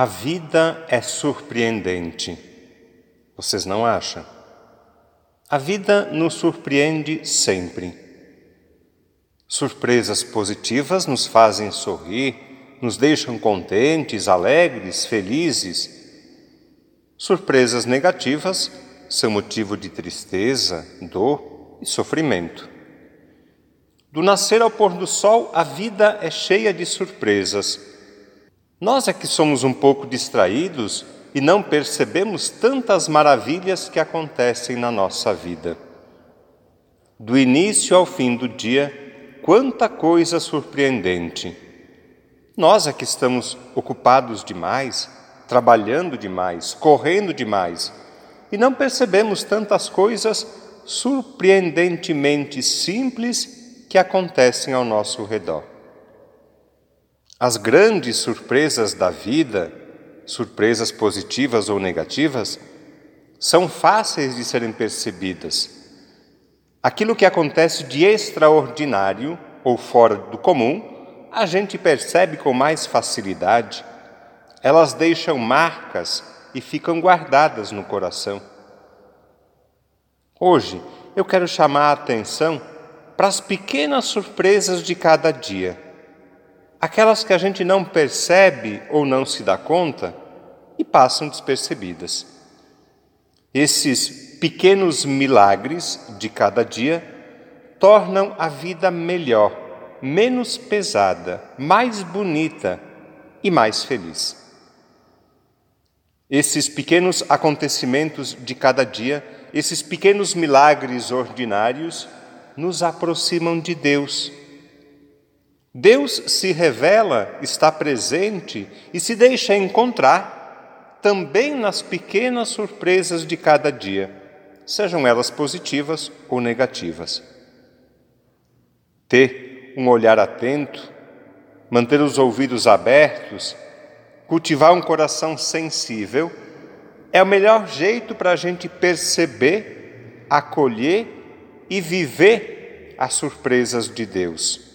A vida é surpreendente. Vocês não acham? A vida nos surpreende sempre. Surpresas positivas nos fazem sorrir, nos deixam contentes, alegres, felizes. Surpresas negativas são motivo de tristeza, dor e sofrimento. Do nascer ao pôr do sol, a vida é cheia de surpresas nós é que somos um pouco distraídos e não percebemos tantas maravilhas que acontecem na nossa vida. Do início ao fim do dia, quanta coisa surpreendente. Nós é que estamos ocupados demais, trabalhando demais, correndo demais, e não percebemos tantas coisas surpreendentemente simples que acontecem ao nosso redor. As grandes surpresas da vida, surpresas positivas ou negativas, são fáceis de serem percebidas. Aquilo que acontece de extraordinário ou fora do comum, a gente percebe com mais facilidade. Elas deixam marcas e ficam guardadas no coração. Hoje, eu quero chamar a atenção para as pequenas surpresas de cada dia aquelas que a gente não percebe ou não se dá conta e passam despercebidas. Esses pequenos milagres de cada dia tornam a vida melhor, menos pesada, mais bonita e mais feliz. Esses pequenos acontecimentos de cada dia, esses pequenos milagres ordinários, nos aproximam de Deus Deus se revela, está presente e se deixa encontrar também nas pequenas surpresas de cada dia, sejam elas positivas ou negativas. Ter um olhar atento, manter os ouvidos abertos, cultivar um coração sensível, é o melhor jeito para a gente perceber, acolher e viver as surpresas de Deus.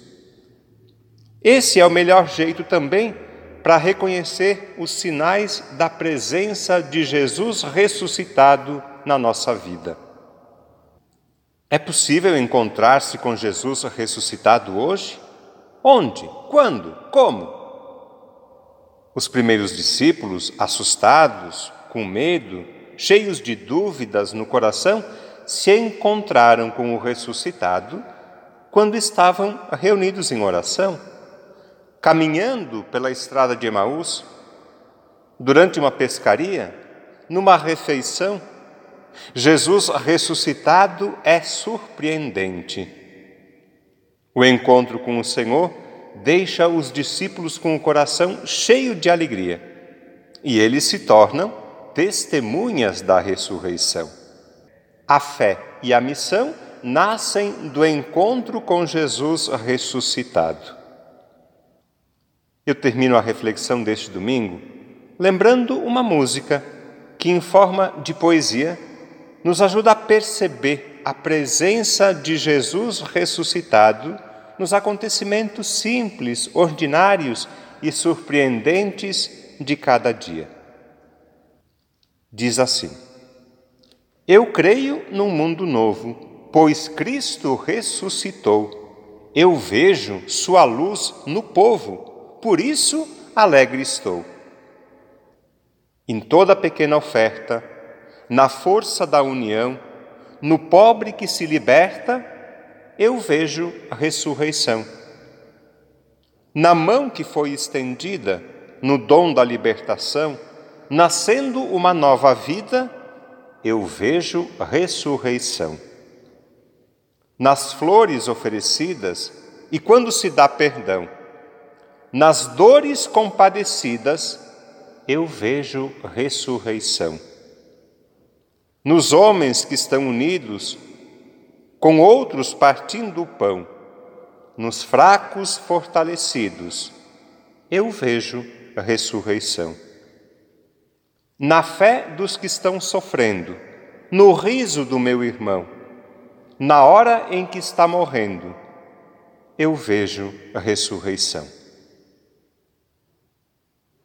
Esse é o melhor jeito também para reconhecer os sinais da presença de Jesus ressuscitado na nossa vida. É possível encontrar-se com Jesus ressuscitado hoje? Onde? Quando? Como? Os primeiros discípulos, assustados, com medo, cheios de dúvidas no coração, se encontraram com o ressuscitado quando estavam reunidos em oração caminhando pela estrada de Emaús, durante uma pescaria, numa refeição, Jesus ressuscitado é surpreendente. O encontro com o Senhor deixa os discípulos com o coração cheio de alegria e eles se tornam testemunhas da ressurreição. A fé e a missão nascem do encontro com Jesus ressuscitado. Eu termino a reflexão deste domingo lembrando uma música que, em forma de poesia, nos ajuda a perceber a presença de Jesus ressuscitado nos acontecimentos simples, ordinários e surpreendentes de cada dia. Diz assim: Eu creio num mundo novo, pois Cristo ressuscitou. Eu vejo Sua luz no povo por isso alegre estou. Em toda pequena oferta, na força da união, no pobre que se liberta, eu vejo a ressurreição. Na mão que foi estendida, no dom da libertação, nascendo uma nova vida, eu vejo ressurreição. Nas flores oferecidas, e quando se dá perdão, nas dores compadecidas, eu vejo ressurreição. Nos homens que estão unidos, com outros partindo o pão, nos fracos fortalecidos, eu vejo ressurreição. Na fé dos que estão sofrendo, no riso do meu irmão, na hora em que está morrendo, eu vejo a ressurreição.